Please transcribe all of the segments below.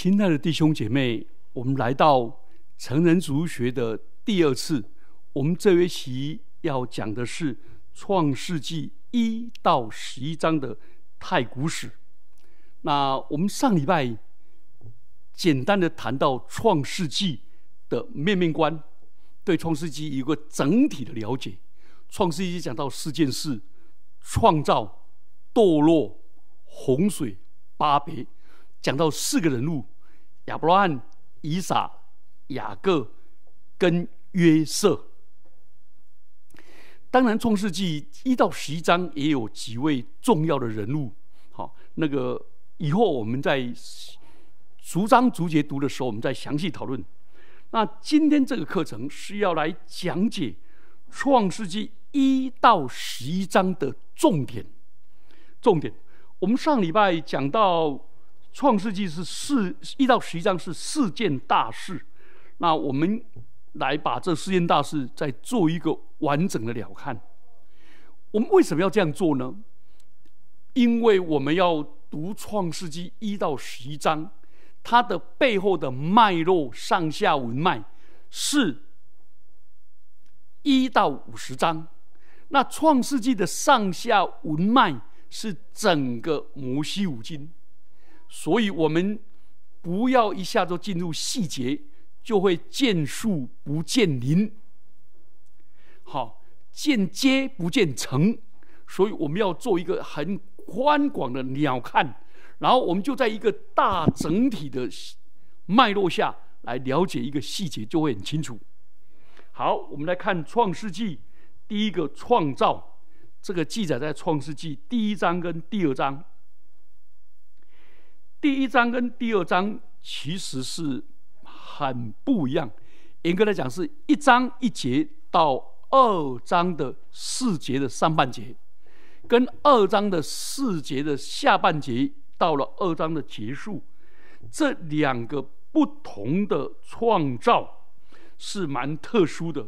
亲爱的弟兄姐妹，我们来到成人族学的第二次。我们这学期要讲的是《创世纪》一到十一章的太古史。那我们上礼拜简单的谈到《创世纪》的面面观，对《创世纪》有个整体的了解。《创世纪》讲到四件事：创造、堕落、洪水、巴别。讲到四个人物：亚伯拉罕、以撒、雅各跟约瑟。当然，《创世纪》一到十一章也有几位重要的人物。好，那个以后我们在逐章逐节读的时候，我们再详细讨论。那今天这个课程是要来讲解《创世纪》一到十一章的重点。重点，我们上礼拜讲到。创世纪是四一到十一章是四件大事，那我们来把这四件大事再做一个完整的了看。我们为什么要这样做呢？因为我们要读创世纪一到十一章，它的背后的脉络上下文脉是一到五十章，那创世纪的上下文脉是整个摩西五经。所以，我们不要一下就进入细节，就会见树不见林，好，见阶不见层。所以，我们要做一个很宽广的鸟瞰，然后我们就在一个大整体的脉络下来了解一个细节，就会很清楚。好，我们来看《创世纪》第一个创造，这个记载在《创世纪》第一章跟第二章。第一章跟第二章其实是很不一样，严格来讲是一章一节到二章的四节的上半节，跟二章的四节的下半节到了二章的结束，这两个不同的创造是蛮特殊的。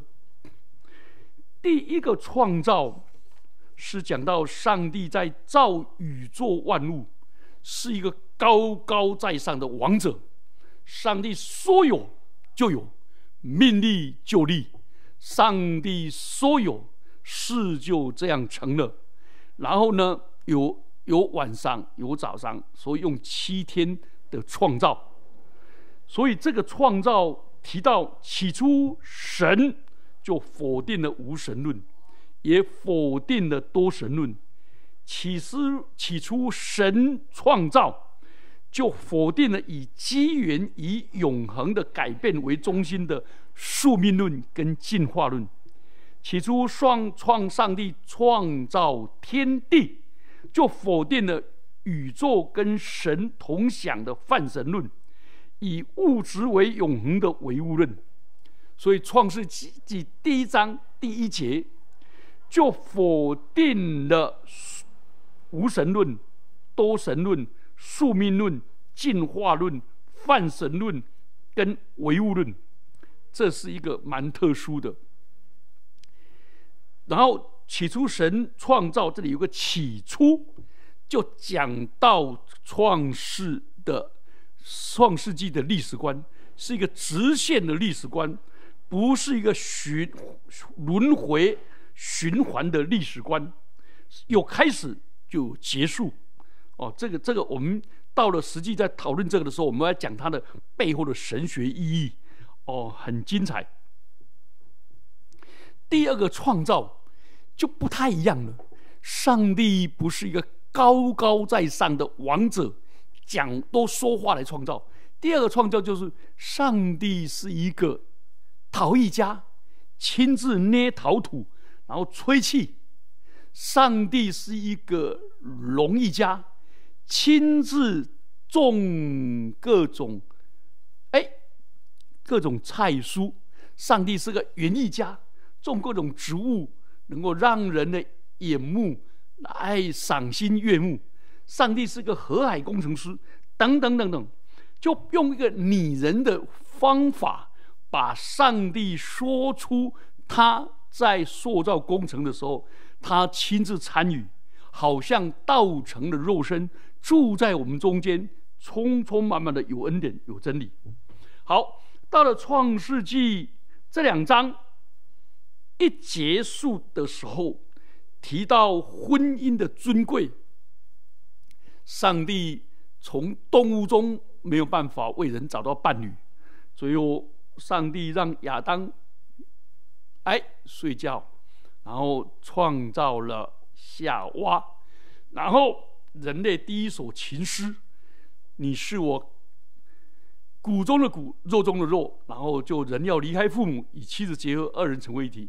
第一个创造是讲到上帝在造宇宙万物。是一个高高在上的王者，上帝说有就有，命立就立，上帝说有事就这样成了。然后呢，有有晚上有早上，所以用七天的创造。所以这个创造提到起初神就否定了无神论，也否定了多神论。起初，起初神创造就否定了以机缘、以永恒的改变为中心的宿命论跟进化论。起初创创上帝创造天地，就否定了宇宙跟神同享的泛神论，以物质为永恒的唯物论。所以创世纪第一章第一节就否定了。无神论、多神论、宿命论、进化论、泛神论跟唯物论，这是一个蛮特殊的。然后起初神创造，这里有个起初，就讲到创世的创世纪的历史观，是一个直线的历史观，不是一个循轮回循环的历史观，有开始。就结束，哦，这个这个，我们到了实际在讨论这个的时候，我们要讲它的背后的神学意义，哦，很精彩。第二个创造就不太一样了，上帝不是一个高高在上的王者，讲多说话来创造。第二个创造就是上帝是一个陶艺家，亲自捏陶土，然后吹气。上帝是一个农艺家，亲自种各种，哎，各种菜蔬。上帝是个园艺家，种各种植物，能够让人的眼目来赏心悦目。上帝是个河海工程师，等等等等，就用一个拟人的方法，把上帝说出他在塑造工程的时候。他亲自参与，好像道成的肉身住在我们中间，充充满满的有恩典有真理。好，到了创世纪这两章一结束的时候，提到婚姻的尊贵，上帝从动物中没有办法为人找到伴侣，最后上帝让亚当哎睡觉，然后创造了夏娃，然后人类第一首情诗。你是我骨中的骨，肉中的肉，然后就人要离开父母，与妻子结合，二人成为一体。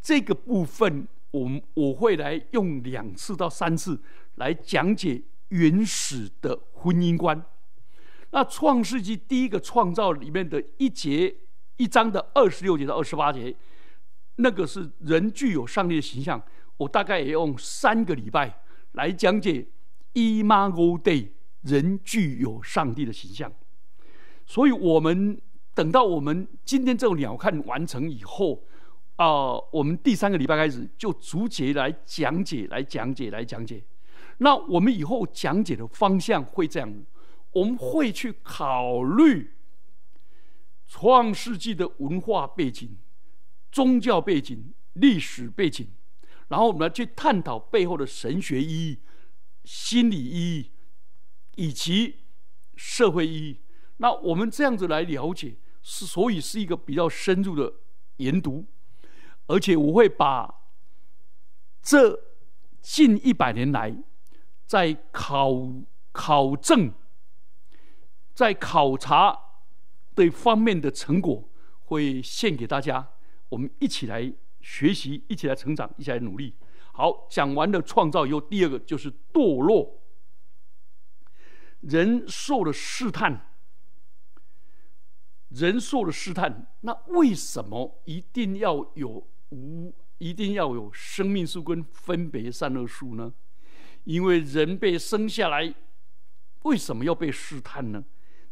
这个部分，我我会来用两次到三次来讲解原始的婚姻观。那创世纪第一个创造里面的一节一章的二十六节到二十八节，那个是人具有上帝的形象。我大概也用三个礼拜来讲解 Imago Day。人具有上帝的形象，所以我们等到我们今天这种鸟瞰完成以后，啊，我们第三个礼拜开始就逐节来讲解，来讲解，来讲解。那我们以后讲解的方向会这样：我们会去考虑创世纪的文化背景、宗教背景、历史背景，然后我们来去探讨背后的神学意义、心理意义。以及社会意义，那我们这样子来了解，是所以是一个比较深入的研读，而且我会把这近一百年来在考考证、在考察的方面的成果，会献给大家，我们一起来学习，一起来成长，一起来努力。好，讲完了创造以后，第二个就是堕落。人受了试探，人受了试探，那为什么一定要有无？一定要有生命树跟分别善恶树呢？因为人被生下来，为什么要被试探呢？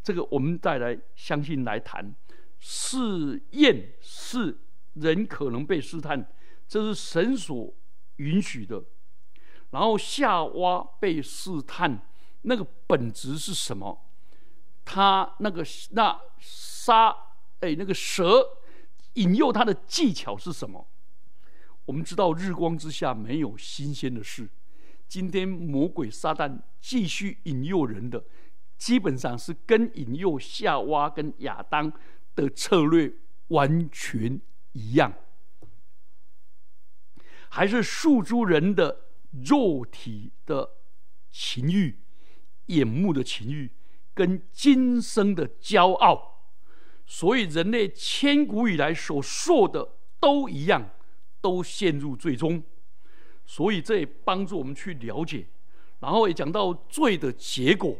这个我们再来相信来谈。试验是人可能被试探，这是神所允许的。然后夏娃被试探。那个本质是什么？他那个那杀哎，那个蛇引诱他的技巧是什么？我们知道日光之下没有新鲜的事。今天魔鬼撒旦继续引诱人的，基本上是跟引诱夏娃跟亚当的策略完全一样，还是诉诸人的肉体的情欲。眼目的情欲跟今生的骄傲，所以人类千古以来所受的都一样，都陷入最终。所以这也帮助我们去了解，然后也讲到罪的结果。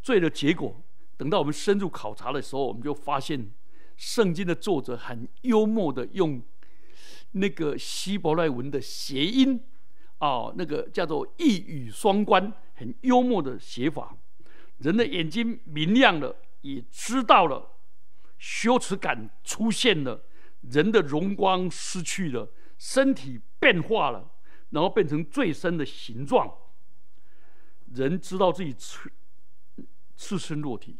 罪的结果，等到我们深入考察的时候，我们就发现，圣经的作者很幽默的用那个希伯来文的谐音，啊，那个叫做一语双关。很幽默的写法，人的眼睛明亮了，也知道了羞耻感出现了，人的荣光失去了，身体变化了，然后变成最深的形状。人知道自己赤赤身裸体，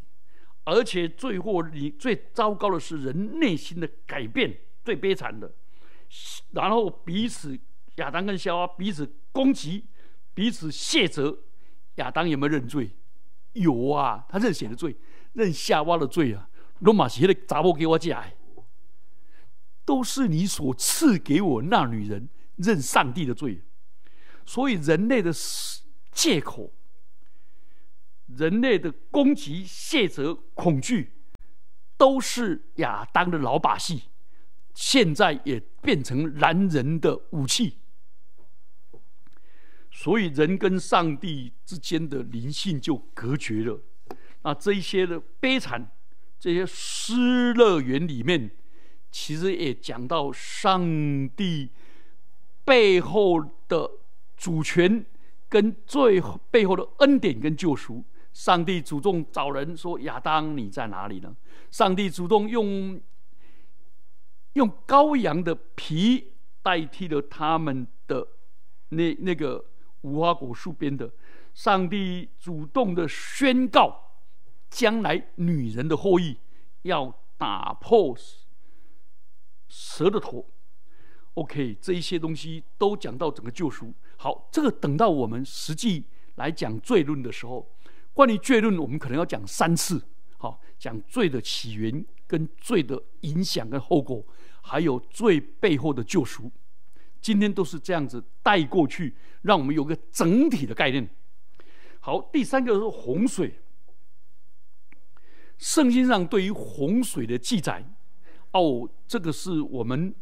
而且最后你最糟糕的是人内心的改变，最悲惨的。然后彼此亚当跟夏娃彼此攻击，彼此卸责。亚当有没有认罪？有啊，他认谁的罪？认夏娃的罪啊！罗马写的杂波给我讲，都是你所赐给我那女人认上帝的罪。所以人类的借口、人类的攻击、卸责、恐惧，都是亚当的老把戏，现在也变成男人的武器。所以人跟上帝之间的灵性就隔绝了。那这一些的悲惨，这些失乐园里面，其实也讲到上帝背后的主权跟最背后的恩典跟救赎。上帝主动找人说：“亚当，你在哪里呢？”上帝主动用用羔羊的皮代替了他们的那那个。无花果树边的上帝主动的宣告，将来女人的后裔要打破蛇的头。OK，这一些东西都讲到整个救赎。好，这个等到我们实际来讲罪论的时候，关于罪论，我们可能要讲三次。好，讲罪的起源、跟罪的影响跟后果，还有罪背后的救赎。今天都是这样子带过去，让我们有个整体的概念。好，第三个是洪水。圣经上对于洪水的记载，哦，这个是我们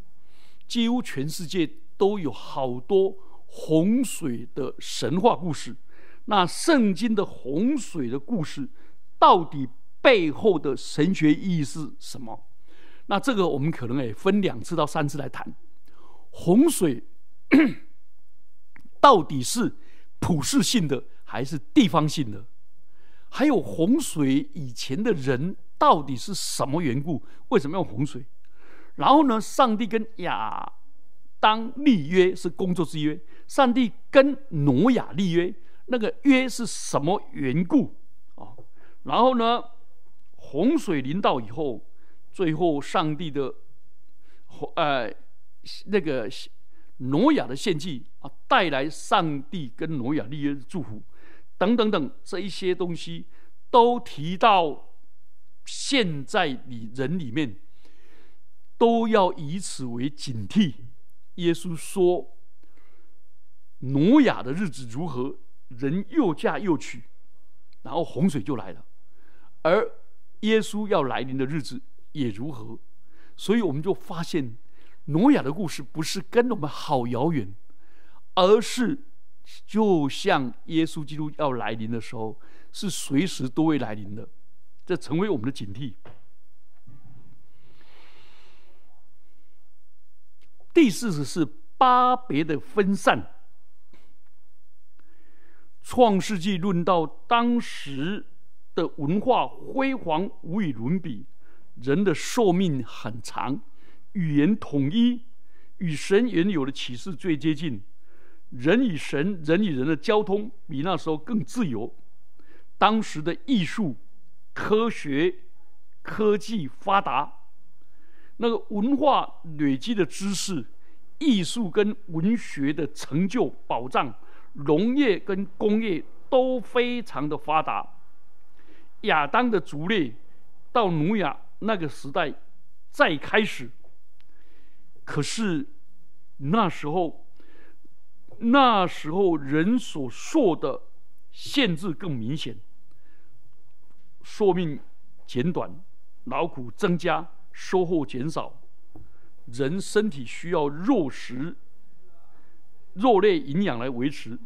几乎全世界都有好多洪水的神话故事。那圣经的洪水的故事，到底背后的神学意义是什么？那这个我们可能也分两次到三次来谈。洪水 到底是普世性的还是地方性的？还有洪水以前的人到底是什么缘故？为什么要洪水？然后呢？上帝跟亚当立约是工作之约，上帝跟挪亚立约，那个约是什么缘故？啊？然后呢？洪水临到以后，最后上帝的呃。那个挪亚的献祭啊，带来上帝跟挪亚立约的祝福，等等等这一些东西，都提到现在里人里面，都要以此为警惕。耶稣说，挪亚的日子如何，人又嫁又娶，然后洪水就来了，而耶稣要来临的日子也如何，所以我们就发现。挪亚的故事不是跟我们好遥远，而是就像耶稣基督要来临的时候，是随时都会来临的，这成为我们的警惕。第四次是巴别的分散。创世纪论到当时的文化辉煌无与伦比，人的寿命很长。语言统一，与神原有的启示最接近。人与神、人与人的交通比那时候更自由。当时的艺术、科学、科技发达，那个文化累积的知识、艺术跟文学的成就保障，农业跟工业都非常的发达。亚当的族类到努亚那个时代再开始。可是那时候，那时候人所受的限制更明显，寿命减短，劳苦增加，收获减少，人身体需要肉食、肉类营养来维持，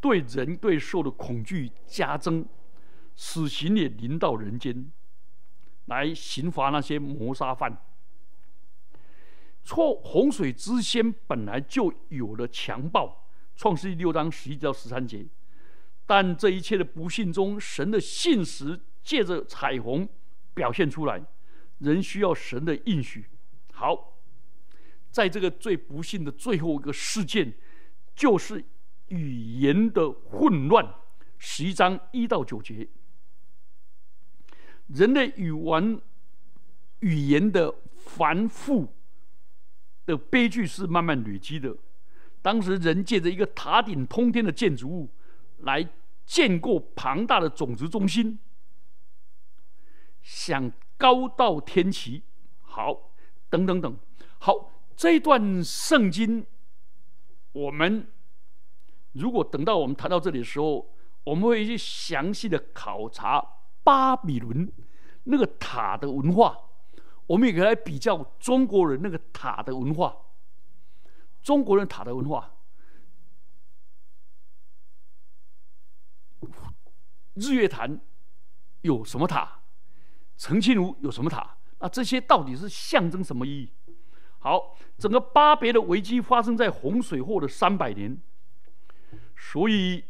对人对兽的恐惧加增，死刑也临到人间，来刑罚那些谋杀犯。错洪水之先本来就有了强暴，创世纪六章十一到十三节。但这一切的不幸中，神的信实借着彩虹表现出来。人需要神的应许。好，在这个最不幸的最后一个事件，就是语言的混乱。十一章一到九节，人类语文语言的繁复。的悲剧是慢慢累积的。当时人借着一个塔顶通天的建筑物来建构庞大的种子中心，想高到天齐。好，等等等。好，这一段圣经，我们如果等到我们谈到这里的时候，我们会去详细的考察巴比伦那个塔的文化。我们也可以来比较中国人那个塔的文化。中国人塔的文化，日月潭有什么塔？澄清湖有什么塔？那这些到底是象征什么意义？好，整个巴别的危机发生在洪水后的三百年，所以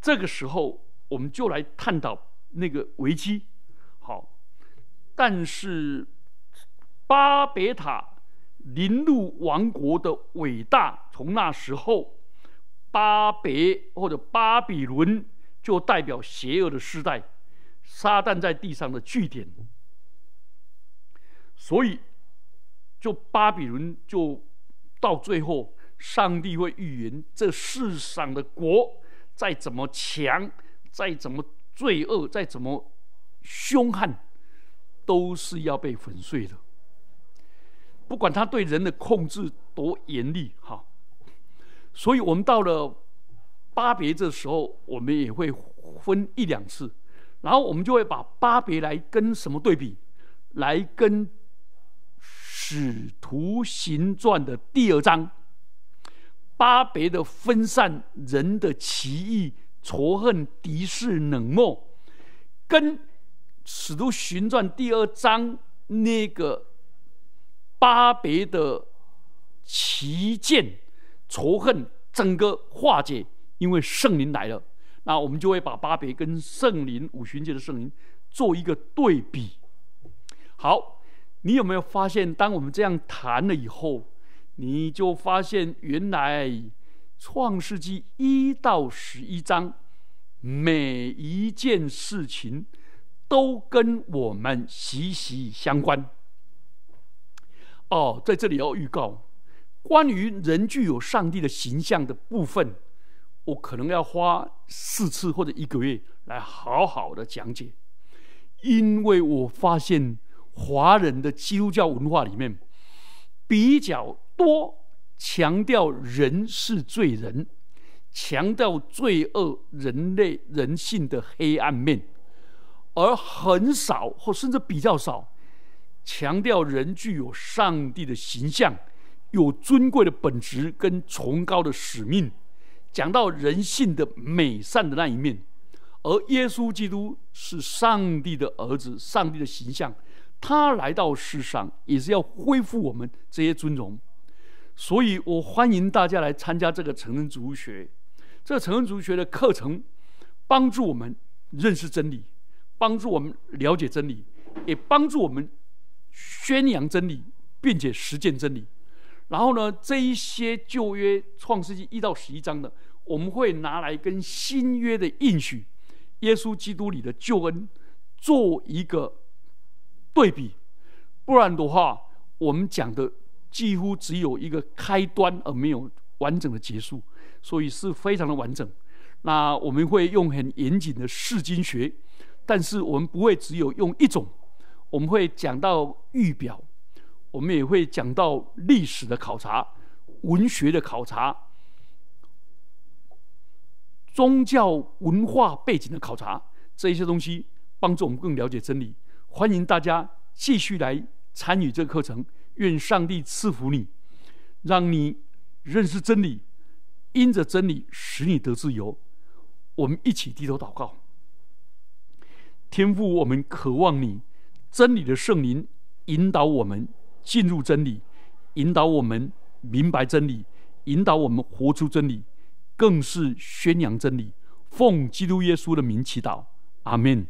这个时候我们就来探讨那个危机。好，但是。巴别塔临路王国的伟大，从那时候巴别或者巴比伦就代表邪恶的时代，撒旦在地上的据点。所以，就巴比伦就到最后，上帝会预言这世上的国再怎么强，再怎么罪恶，再怎么凶悍，都是要被粉碎的。不管他对人的控制多严厉，哈。所以我们到了巴别这时候，我们也会分一两次，然后我们就会把巴别来跟什么对比？来跟使徒行传的第二章，巴别的分散人的歧义、仇恨、敌视、冷漠，跟使徒行传第二章那个巴别的旗舰。仇恨整个化解，因为圣灵来了，那我们就会把巴别跟圣灵五旬节的圣灵做一个对比。好，你有没有发现，当我们这样谈了以后，你就发现原来创世纪一到十一章每一件事情都跟我们息息相关。哦，在这里要预告。关于人具有上帝的形象的部分，我可能要花四次或者一个月来好好的讲解，因为我发现华人的基督教文化里面比较多强调人是罪人，强调罪恶人类人性的黑暗面，而很少或甚至比较少强调人具有上帝的形象。有尊贵的本质跟崇高的使命，讲到人性的美善的那一面，而耶稣基督是上帝的儿子，上帝的形象，他来到世上也是要恢复我们这些尊荣，所以我欢迎大家来参加这个成人主学，这个成人主学的课程，帮助我们认识真理，帮助我们了解真理，也帮助我们宣扬真理，并且实践真理。然后呢，这一些旧约创世纪一到十一章的，我们会拿来跟新约的应许、耶稣基督里的救恩做一个对比，不然的话，我们讲的几乎只有一个开端，而没有完整的结束，所以是非常的完整。那我们会用很严谨的释经学，但是我们不会只有用一种，我们会讲到预表。我们也会讲到历史的考察、文学的考察、宗教文化背景的考察，这一些东西帮助我们更了解真理。欢迎大家继续来参与这个课程。愿上帝赐福你，让你认识真理，因着真理使你得自由。我们一起低头祷告，天父，我们渴望你真理的圣灵引导我们。进入真理，引导我们明白真理，引导我们活出真理，更是宣扬真理。奉基督耶稣的名祈祷，阿门。